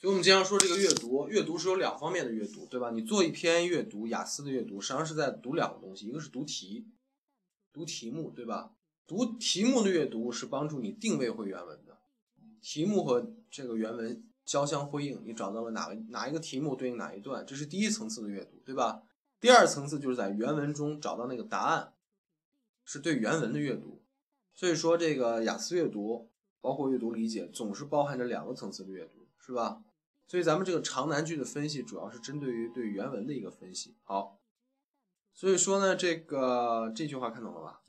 所以我们经常说这个阅读，阅读是有两方面的阅读，对吧？你做一篇阅读，雅思的阅读，实际上是在读两个东西，一个是读题，读题目，对吧？读题目的阅读是帮助你定位回原文的，题目和这个原文交相辉映，你找到了哪个哪一个题目对应哪一段，这是第一层次的阅读，对吧？第二层次就是在原文中找到那个答案，是对原文的阅读。所以说，这个雅思阅读包括阅读理解，总是包含着两个层次的阅读，是吧？所以咱们这个长难句的分析，主要是针对于对原文的一个分析。好，所以说呢，这个这句话看懂了吧？